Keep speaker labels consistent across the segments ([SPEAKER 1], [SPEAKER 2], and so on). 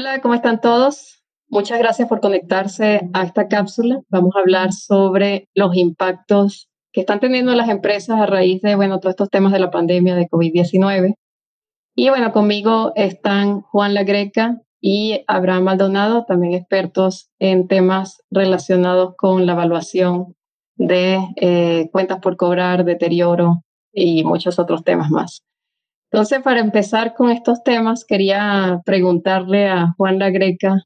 [SPEAKER 1] Hola, ¿cómo están todos? Muchas gracias por conectarse a esta cápsula. Vamos a hablar sobre los impactos que están teniendo las empresas a raíz de, bueno, todos estos temas de la pandemia de COVID-19. Y bueno, conmigo están Juan La Greca y Abraham Maldonado, también expertos en temas relacionados con la evaluación de eh, cuentas por cobrar, deterioro y muchos otros temas más. Entonces, para empezar con estos temas, quería preguntarle a Juan La Greca,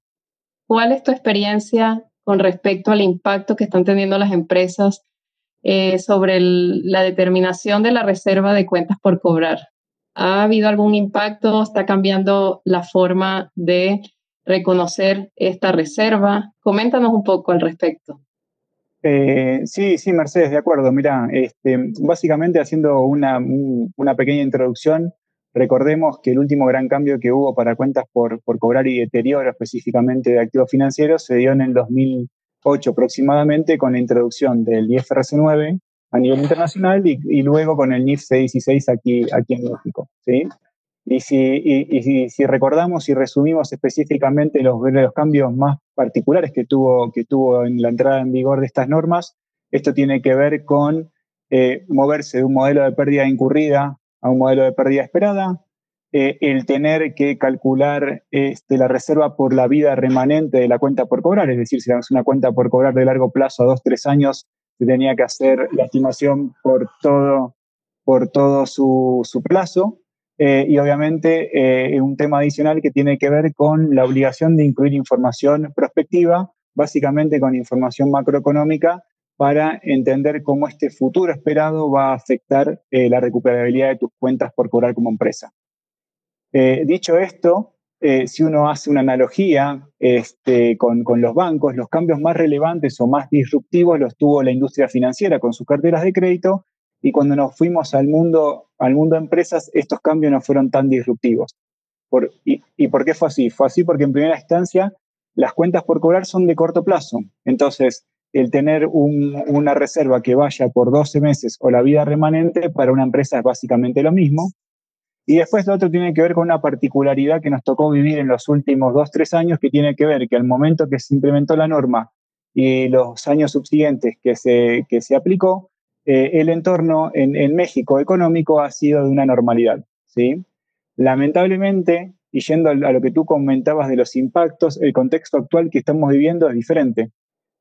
[SPEAKER 1] ¿cuál es tu experiencia con respecto al impacto que están teniendo las empresas eh, sobre la determinación de la reserva de cuentas por cobrar? ¿Ha habido algún impacto? ¿Está cambiando la forma de reconocer esta reserva? Coméntanos un poco al respecto.
[SPEAKER 2] Eh, sí, sí, Mercedes, de acuerdo. Mira, este, básicamente haciendo una, pequeña introducción, recordemos que el último gran cambio que hubo para cuentas por, por, cobrar y deterioro específicamente de activos financieros se dio en el 2008 aproximadamente con la introducción del IFRS 9 a nivel internacional y, y luego con el NIF C16 aquí, aquí en México. ¿sí? Y si, y, si, recordamos y resumimos específicamente los, los, cambios más particulares que tuvo, que tuvo en la entrada en vigor de estas normas, esto tiene que ver con eh, moverse de un modelo de pérdida incurrida a un modelo de pérdida esperada, eh, el tener que calcular este, la reserva por la vida remanente de la cuenta por cobrar, es decir, si es una cuenta por cobrar de largo plazo a dos, tres años, se tenía que hacer la estimación por todo, por todo su, su plazo. Eh, y obviamente eh, un tema adicional que tiene que ver con la obligación de incluir información prospectiva, básicamente con información macroeconómica, para entender cómo este futuro esperado va a afectar eh, la recuperabilidad de tus cuentas por cobrar como empresa. dicho esto, si uno hace una analogía este, con, con, los bancos, los cambios más relevantes o más disruptivos los tuvo la industria financiera con sus carteras de crédito y cuando nos fuimos al mundo, al mundo de empresas, estos cambios no fueron tan disruptivos. Por, y, por qué fue así? Fue así porque en primera instancia las cuentas por cobrar son de corto plazo. Entonces, el tener una reserva que vaya por 12 meses o la vida remanente para una empresa es básicamente lo mismo. Y después lo otro tiene que ver con una particularidad que nos tocó vivir en los últimos 2, 3 años, que tiene que ver que al momento que se implementó la norma y los años subsiguientes que se, que se aplicó, eh, el entorno en, México económico ha sido de una normalidad. ¿sí? Lamentablemente, y yendo a lo que tú comentabas de los impactos, el contexto actual que estamos viviendo es diferente.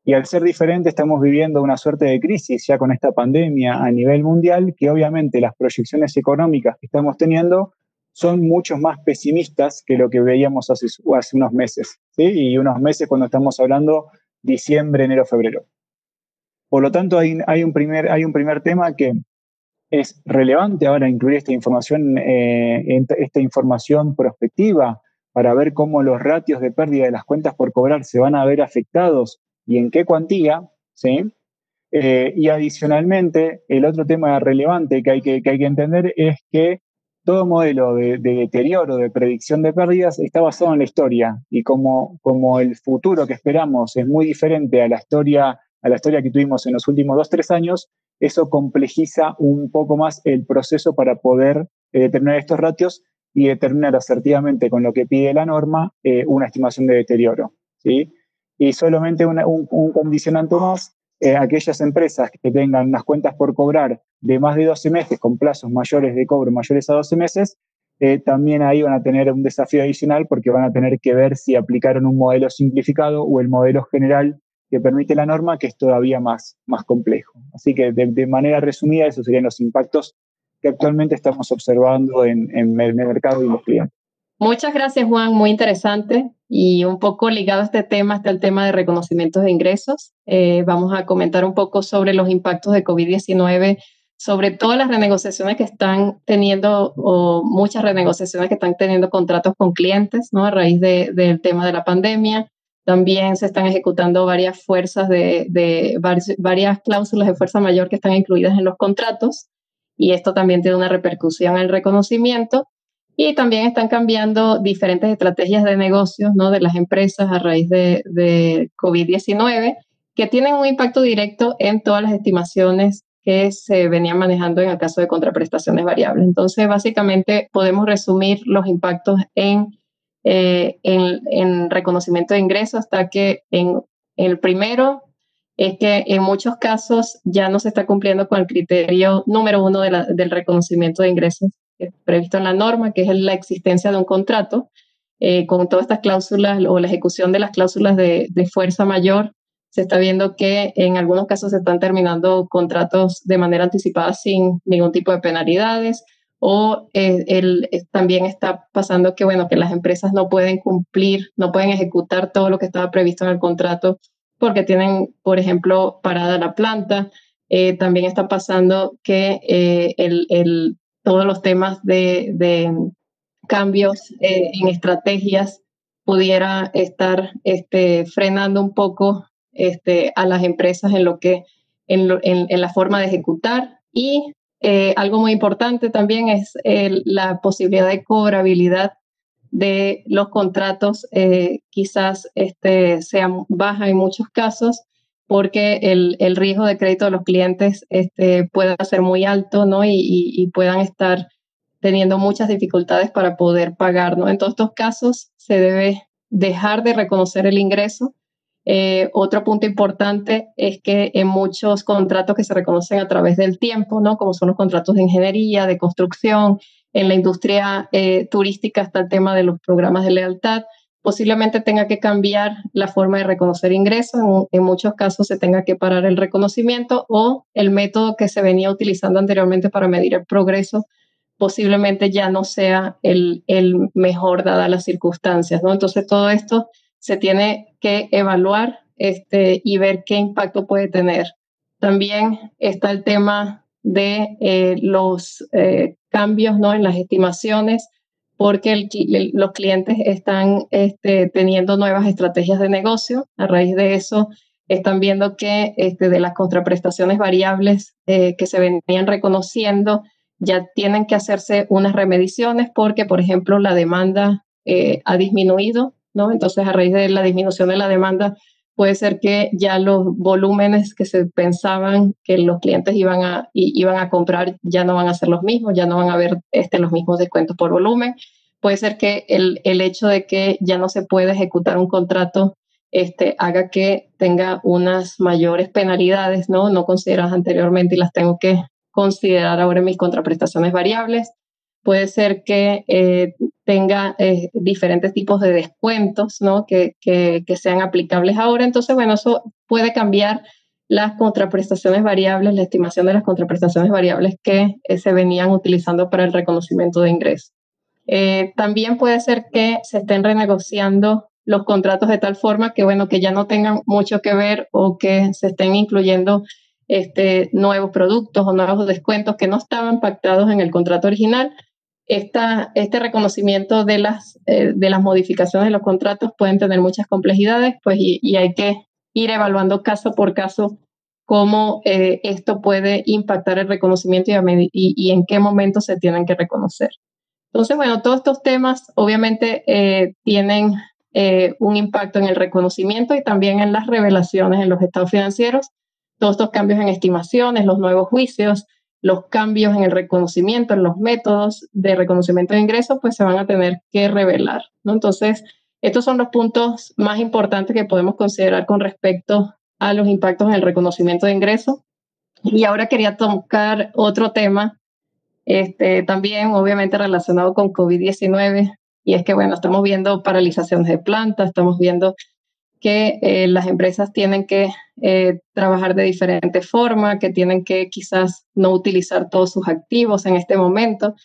[SPEAKER 2] Y al ser diferente, estamos viviendo una suerte de crisis ya con esta pandemia a nivel mundial, que obviamente las proyecciones económicas que estamos teniendo son mucho más pesimistas que lo que veíamos hace, hace unos meses. ¿sí? Y unos meses cuando estamos hablando diciembre, enero, febrero. Por lo tanto, hay, un, primer, hay un primer tema que es relevante ahora incluir esta información, eh, esta información prospectiva para ver cómo los ratios de pérdida de las cuentas por cobrar se van a ver afectados y en qué cuantía, ¿sí? Eh, y adicionalmente, el otro tema relevante que hay que, hay que entender es que todo modelo de, de, deterioro, de predicción de pérdidas, está basado en la historia. Y como, como el futuro que esperamos es muy diferente a la historia a la historia que tuvimos en los últimos dos, tres años, eso complejiza un poco más el proceso para poder eh, determinar estos ratios y determinar asertivamente con lo que pide la norma eh, una estimación de deterioro. ¿sí? Y solamente un, condicionante más, eh, aquellas empresas que tengan unas cuentas por cobrar de más de 12 meses con plazos mayores de cobro mayores a 12 meses, también ahí van a tener un desafío adicional porque van a tener que ver si aplicaron un modelo simplificado o el modelo general que permite la norma, que es todavía más, más complejo. Así que de, manera resumida, esos serían los impactos que actualmente estamos observando en, en el mercado y los clientes.
[SPEAKER 1] Muchas gracias, Juan. Muy interesante. Y un poco ligado a este tema está el tema de reconocimientos de ingresos. Eh, vamos a comentar un poco sobre los impactos de COVID-19, sobre todas las renegociaciones que están teniendo, o muchas renegociaciones que están teniendo contratos con clientes, ¿no? A raíz del tema de la pandemia. También se están ejecutando varias fuerzas de, varias cláusulas de fuerza mayor que están incluidas en los contratos y esto también tiene una repercusión en el reconocimiento. Y también están cambiando diferentes estrategias de negocios ¿no? de las empresas a raíz de, de COVID-19 que tienen un impacto directo en todas las estimaciones que se venían manejando en el caso de contraprestaciones variables. Entonces, básicamente podemos resumir los impactos en eh, en, reconocimiento de ingresos, hasta que en el primero es que en muchos casos ya no se está cumpliendo con el criterio número uno del reconocimiento de ingresos previsto en la norma, que es la existencia de un contrato, eh, con todas estas cláusulas o la ejecución de las cláusulas de, fuerza mayor, se está viendo que en algunos casos se están terminando contratos de manera anticipada sin ningún tipo de penalidades o eh, eh, también está pasando que, bueno, que las empresas no pueden cumplir, no pueden ejecutar todo lo que estaba previsto en el contrato porque tienen, por ejemplo, parada la planta. también está pasando que el, el, todos los temas de, cambios eh, en estrategias pudiera estar este, frenando un poco este, a las empresas en lo que en, la forma de ejecutar y eh, algo muy importante también es la posibilidad de cobrabilidad de los contratos eh, quizás este, sea baja en muchos casos porque el, riesgo de crédito de los clientes este, pueda ser muy alto ¿no? y puedan estar teniendo muchas dificultades para poder pagar. En todos estos casos se debe dejar de reconocer el ingreso. Eh, otro punto importante es que en muchos contratos que se reconocen a través del tiempo, ¿no? como son los contratos de ingeniería, de construcción, en la industria eh, turística está el tema de los programas de lealtad, posiblemente tenga que cambiar la forma de reconocer ingresos, en, en, muchos casos se tenga que parar el reconocimiento o el método que se venía utilizando anteriormente para medir el progreso posiblemente ya no sea el, mejor dadas las circunstancias, ¿no? Entonces todo esto se tiene que evaluar este, y ver qué impacto puede tener. También está el tema de eh, los eh, cambios ¿no? en las estimaciones, porque los clientes están este, teniendo nuevas estrategias de negocio. A raíz de eso, están viendo que este, de las contraprestaciones variables eh, que se venían reconociendo, ya tienen que hacerse unas remediciones porque, por ejemplo, la demanda ha disminuido, ¿no? Entonces, a raíz de la disminución de la demanda, puede ser que ya los volúmenes que se pensaban que los clientes iban a, iban a comprar ya no van a ser los mismos, ya no van a haber este, los mismos descuentos por volumen. Puede ser que el, el hecho de que ya no se puede ejecutar un contrato este, haga que tenga unas mayores penalidades, ¿no? No consideradas anteriormente y las tengo que considerar ahora mis contraprestaciones variables. Puede ser que eh, tenga eh, diferentes tipos de descuentos ¿no? que, que, sean aplicables ahora. Entonces, bueno, eso puede cambiar las contraprestaciones variables, la estimación de las contraprestaciones variables que eh, se venían utilizando para el reconocimiento de ingresos. también puede ser que se estén renegociando los contratos de tal forma que, bueno, que ya no tengan mucho que ver o que se estén incluyendo este, nuevos productos o nuevos descuentos que no estaban pactados en el contrato original. Este reconocimiento de las, eh, de las modificaciones de los contratos pueden tener muchas complejidades, pues, y, hay que ir evaluando caso por caso cómo eh, esto puede impactar el reconocimiento y, y, en qué momento se tienen que reconocer. Entonces, bueno, todos estos temas obviamente eh, tienen un impacto en el reconocimiento y también en las revelaciones en los estados financieros todos estos cambios en estimaciones, los nuevos juicios, los cambios en el reconocimiento, en los métodos de reconocimiento de ingresos, pues se van a tener que revelar, ¿no? Entonces, estos son los puntos más importantes que podemos considerar con respecto a los impactos en el reconocimiento de ingresos. Y ahora quería tocar otro tema, este, también obviamente relacionado con COVID-19, y es que, bueno, estamos viendo paralizaciones de plantas, estamos viendo que eh, las empresas tienen que eh, trabajar de diferente forma, que tienen que quizás no utilizar todos sus activos en este momento.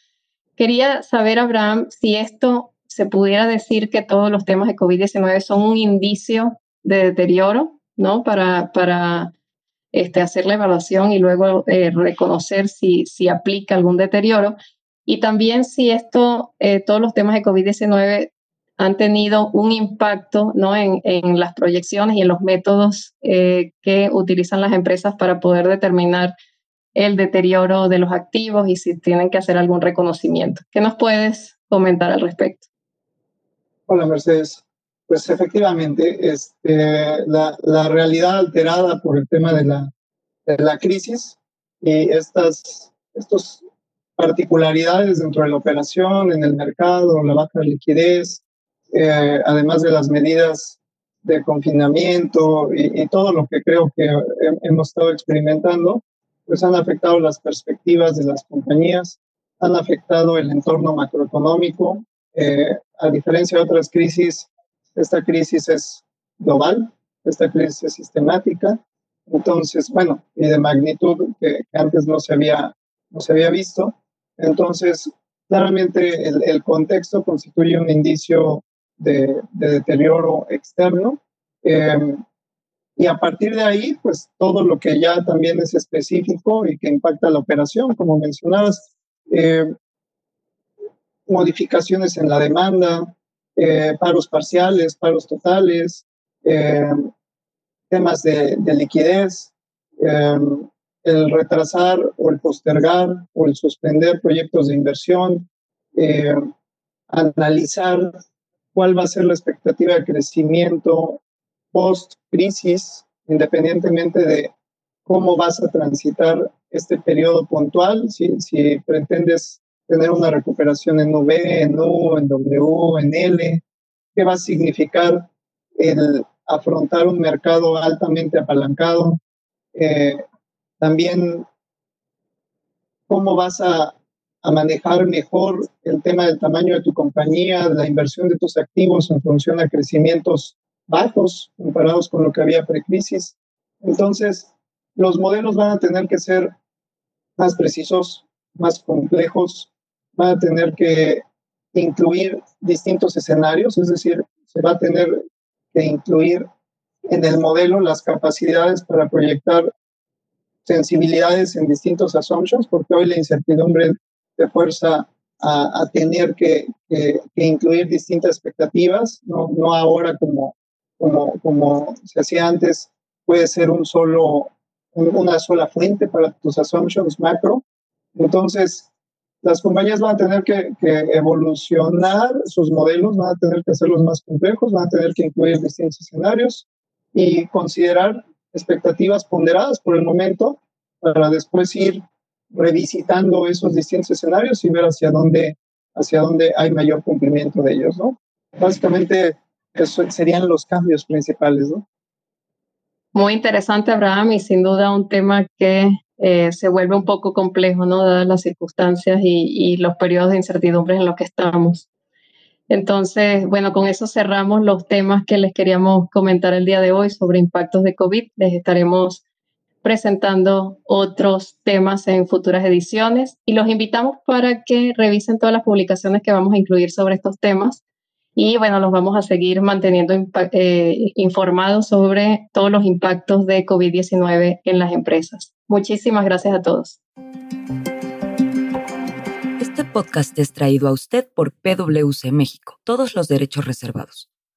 [SPEAKER 1] Quería saber, Abraham, si esto se pudiera decir que todos los temas de COVID-19 son un indicio de deterioro, ¿no? Para, para este, hacer la evaluación y luego eh, reconocer si, si aplica algún deterioro. Y también si esto, todos los temas de COVID-19 han tenido un impacto ¿no? en, en las proyecciones y en los métodos eh, que utilizan las empresas para poder determinar el deterioro de los activos y si tienen que hacer algún reconocimiento. ¿Qué nos puedes comentar al respecto?
[SPEAKER 3] Hola, Mercedes. Pues efectivamente, este, la, la, realidad alterada por el tema de la, de la crisis y estas estos particularidades dentro de la operación, en el mercado, la baja liquidez, eh, además de las medidas de confinamiento y, todo lo que creo que hemos estado experimentando, pues han afectado las perspectivas de las compañías, han afectado el entorno macroeconómico. Eh, a diferencia de otras crisis, esta crisis es global, esta crisis es sistemática, entonces, bueno, y de magnitud que, antes no se había, no se había visto. Entonces, claramente el, el contexto constituye un indicio de, deterioro externo. Em, y a partir de ahí, pues todo lo que ya también es específico y que impacta la operación, como mencionabas, em, modificaciones en la demanda, eh, paros parciales, paros totales, em, temas de, de liquidez, el retrasar o el postergar o el suspender proyectos de inversión, analizar cuál va a ser la expectativa de crecimiento post-crisis, independientemente de cómo vas a transitar este periodo puntual, si, si pretendes tener una recuperación en V, en U, en W, en L, qué va a significar el afrontar un mercado altamente apalancado, eh, también cómo vas a a manejar mejor el tema del tamaño de tu compañía, la inversión de tus activos en función a crecimientos bajos comparados con lo que había precrisis. Entonces, los modelos van a tener que ser más precisos, más complejos, van a tener que incluir distintos escenarios, es decir, se va a tener que incluir en el modelo las capacidades para proyectar sensibilidades en distintos assumptions, porque hoy la incertidumbre de fuerza a, tener que, incluir distintas expectativas, no, no ahora como, como, como se hacía antes, puede ser un solo, una sola fuente para tus assumptions macro. Entonces, las compañías van a tener que, que, evolucionar sus modelos, van a tener que hacerlos más complejos, van a tener que incluir distintos escenarios y considerar expectativas ponderadas por el momento para después ir revisitando esos distintos escenarios y ver hacia dónde, hacia dónde hay mayor cumplimiento de ellos, ¿no? Básicamente, esos serían los cambios principales, ¿no?
[SPEAKER 1] Muy interesante, Abraham, y sin duda un tema que eh, se vuelve un poco complejo, ¿no? Dadas las circunstancias y, los periodos de incertidumbre en los que estamos. Entonces, bueno, con eso cerramos los temas que les queríamos comentar el día de hoy sobre impactos de COVID. Les estaremos presentando otros temas en futuras ediciones y los invitamos para que revisen todas las publicaciones que vamos a incluir sobre estos temas y bueno, los vamos a seguir manteniendo eh, informados sobre todos los impactos de COVID-19 en las empresas. Muchísimas gracias a todos.
[SPEAKER 4] Este podcast es traído a usted por PwC México, todos los derechos reservados.